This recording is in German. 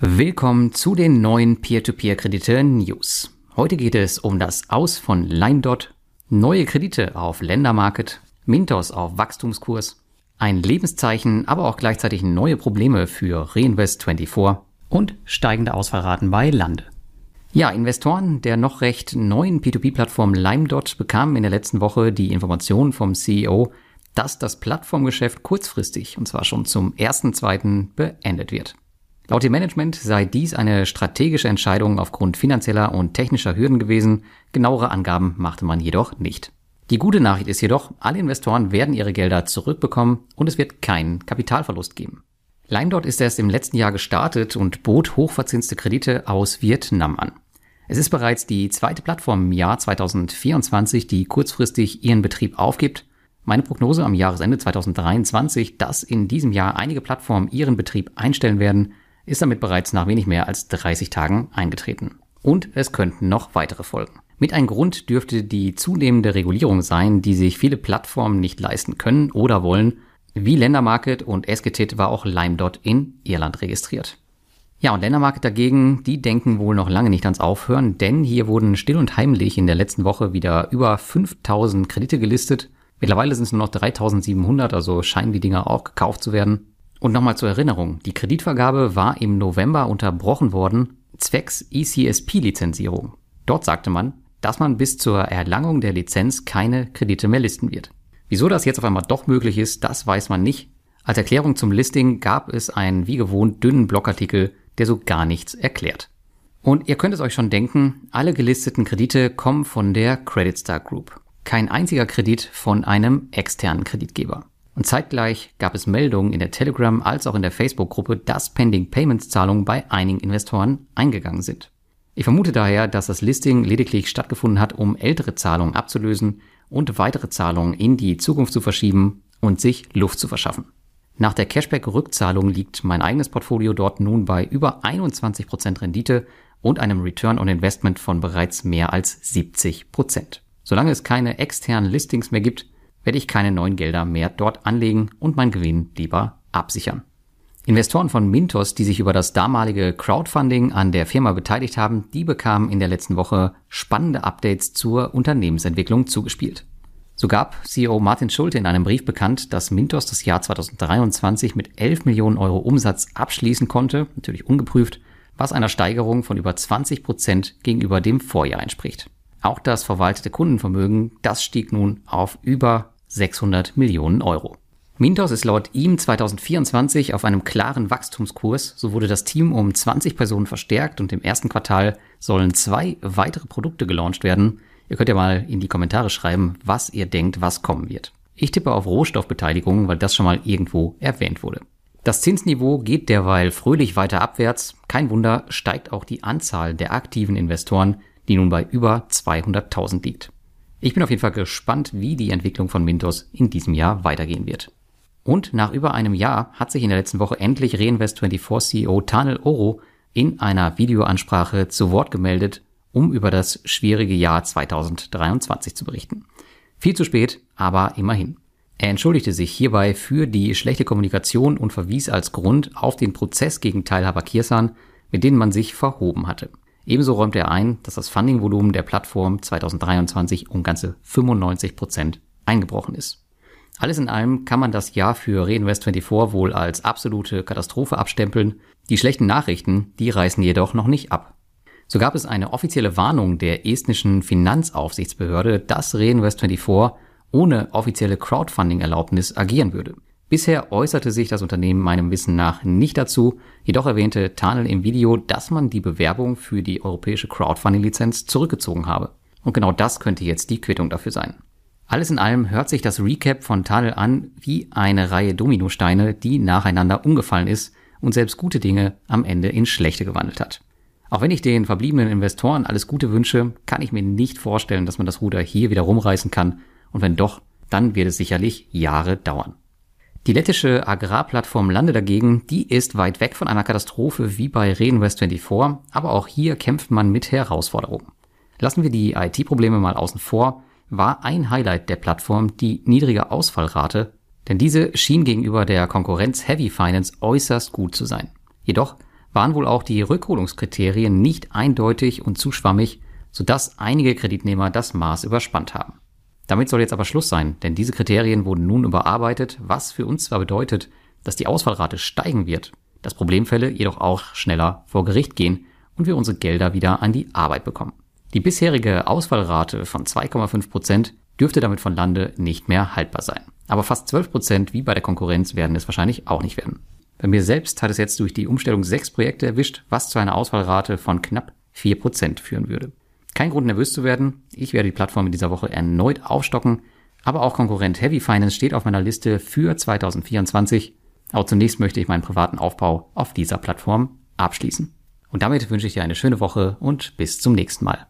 Willkommen zu den neuen Peer-to-Peer-Kredite-News. Heute geht es um das Aus von LimeDot, neue Kredite auf Ländermarket, Mintos auf Wachstumskurs, ein Lebenszeichen, aber auch gleichzeitig neue Probleme für Reinvest24 und steigende Ausfallraten bei Lande. Ja, Investoren der noch recht neuen P2P-Plattform LimeDot bekamen in der letzten Woche die Information vom CEO, dass das Plattformgeschäft kurzfristig, und zwar schon zum 1.2. beendet wird. Laut dem Management sei dies eine strategische Entscheidung aufgrund finanzieller und technischer Hürden gewesen. Genauere Angaben machte man jedoch nicht. Die gute Nachricht ist jedoch, alle Investoren werden ihre Gelder zurückbekommen und es wird keinen Kapitalverlust geben. LimeDot ist erst im letzten Jahr gestartet und bot hochverzinste Kredite aus Vietnam an. Es ist bereits die zweite Plattform im Jahr 2024, die kurzfristig ihren Betrieb aufgibt. Meine Prognose am Jahresende 2023, dass in diesem Jahr einige Plattformen ihren Betrieb einstellen werden, ist damit bereits nach wenig mehr als 30 Tagen eingetreten. Und es könnten noch weitere folgen. Mit ein Grund dürfte die zunehmende Regulierung sein, die sich viele Plattformen nicht leisten können oder wollen. Wie Ländermarket und Esketit war auch LimeDot in Irland registriert. Ja, und Ländermarket dagegen, die denken wohl noch lange nicht ans Aufhören, denn hier wurden still und heimlich in der letzten Woche wieder über 5000 Kredite gelistet. Mittlerweile sind es nur noch 3700, also scheinen die Dinger auch gekauft zu werden. Und nochmal zur Erinnerung, die Kreditvergabe war im November unterbrochen worden, zwecks ECSP-Lizenzierung. Dort sagte man, dass man bis zur Erlangung der Lizenz keine Kredite mehr listen wird. Wieso das jetzt auf einmal doch möglich ist, das weiß man nicht. Als Erklärung zum Listing gab es einen wie gewohnt dünnen Blogartikel, der so gar nichts erklärt. Und ihr könnt es euch schon denken, alle gelisteten Kredite kommen von der Credit Star Group. Kein einziger Kredit von einem externen Kreditgeber. Und zeitgleich gab es Meldungen in der Telegram als auch in der Facebook-Gruppe, dass Pending Payments Zahlungen bei einigen Investoren eingegangen sind. Ich vermute daher, dass das Listing lediglich stattgefunden hat, um ältere Zahlungen abzulösen und weitere Zahlungen in die Zukunft zu verschieben und sich Luft zu verschaffen. Nach der Cashback-Rückzahlung liegt mein eigenes Portfolio dort nun bei über 21% Rendite und einem Return on Investment von bereits mehr als 70%. Solange es keine externen Listings mehr gibt, werde ich keine neuen Gelder mehr dort anlegen und mein Gewinn lieber absichern. Investoren von Mintos, die sich über das damalige Crowdfunding an der Firma beteiligt haben, die bekamen in der letzten Woche spannende Updates zur Unternehmensentwicklung zugespielt. So gab CEO Martin Schulte in einem Brief bekannt, dass Mintos das Jahr 2023 mit 11 Millionen Euro Umsatz abschließen konnte, natürlich ungeprüft, was einer Steigerung von über 20 Prozent gegenüber dem Vorjahr entspricht. Auch das verwaltete Kundenvermögen, das stieg nun auf über 600 Millionen Euro. Mintos ist laut ihm 2024 auf einem klaren Wachstumskurs. So wurde das Team um 20 Personen verstärkt und im ersten Quartal sollen zwei weitere Produkte gelauncht werden. Ihr könnt ja mal in die Kommentare schreiben, was ihr denkt, was kommen wird. Ich tippe auf Rohstoffbeteiligung, weil das schon mal irgendwo erwähnt wurde. Das Zinsniveau geht derweil fröhlich weiter abwärts. Kein Wunder, steigt auch die Anzahl der aktiven Investoren, die nun bei über 200.000 liegt. Ich bin auf jeden Fall gespannt, wie die Entwicklung von Mintos in diesem Jahr weitergehen wird. Und nach über einem Jahr hat sich in der letzten Woche endlich Reinvest24 CEO Tanel Oro in einer Videoansprache zu Wort gemeldet, um über das schwierige Jahr 2023 zu berichten. Viel zu spät, aber immerhin. Er entschuldigte sich hierbei für die schlechte Kommunikation und verwies als Grund auf den Prozess gegen Teilhaber Kirsan, mit denen man sich verhoben hatte. Ebenso räumt er ein, dass das Fundingvolumen der Plattform 2023 um ganze 95 Prozent eingebrochen ist. Alles in allem kann man das Jahr für Reinvest24 wohl als absolute Katastrophe abstempeln. Die schlechten Nachrichten, die reißen jedoch noch nicht ab. So gab es eine offizielle Warnung der estnischen Finanzaufsichtsbehörde, dass Reinvest24 ohne offizielle Crowdfunding-Erlaubnis agieren würde. Bisher äußerte sich das Unternehmen meinem Wissen nach nicht dazu, jedoch erwähnte Tanel im Video, dass man die Bewerbung für die europäische Crowdfunding-Lizenz zurückgezogen habe. Und genau das könnte jetzt die Quittung dafür sein. Alles in allem hört sich das Recap von Tanel an wie eine Reihe Dominosteine, die nacheinander umgefallen ist und selbst gute Dinge am Ende in schlechte gewandelt hat. Auch wenn ich den verbliebenen Investoren alles Gute wünsche, kann ich mir nicht vorstellen, dass man das Ruder hier wieder rumreißen kann. Und wenn doch, dann wird es sicherlich Jahre dauern. Die lettische Agrarplattform Lande dagegen, die ist weit weg von einer Katastrophe wie bei Reinvest24, aber auch hier kämpft man mit Herausforderungen. Lassen wir die IT-Probleme mal außen vor, war ein Highlight der Plattform die niedrige Ausfallrate, denn diese schien gegenüber der Konkurrenz Heavy Finance äußerst gut zu sein. Jedoch waren wohl auch die Rückholungskriterien nicht eindeutig und zu schwammig, sodass einige Kreditnehmer das Maß überspannt haben. Damit soll jetzt aber Schluss sein, denn diese Kriterien wurden nun überarbeitet, was für uns zwar bedeutet, dass die Ausfallrate steigen wird, dass Problemfälle jedoch auch schneller vor Gericht gehen und wir unsere Gelder wieder an die Arbeit bekommen. Die bisherige Ausfallrate von 2,5 Prozent dürfte damit von Lande nicht mehr haltbar sein. Aber fast 12 Prozent wie bei der Konkurrenz werden es wahrscheinlich auch nicht werden. Bei mir selbst hat es jetzt durch die Umstellung sechs Projekte erwischt, was zu einer Ausfallrate von knapp 4 Prozent führen würde. Kein Grund nervös zu werden. Ich werde die Plattform in dieser Woche erneut aufstocken. Aber auch Konkurrent Heavy Finance steht auf meiner Liste für 2024. Aber zunächst möchte ich meinen privaten Aufbau auf dieser Plattform abschließen. Und damit wünsche ich dir eine schöne Woche und bis zum nächsten Mal.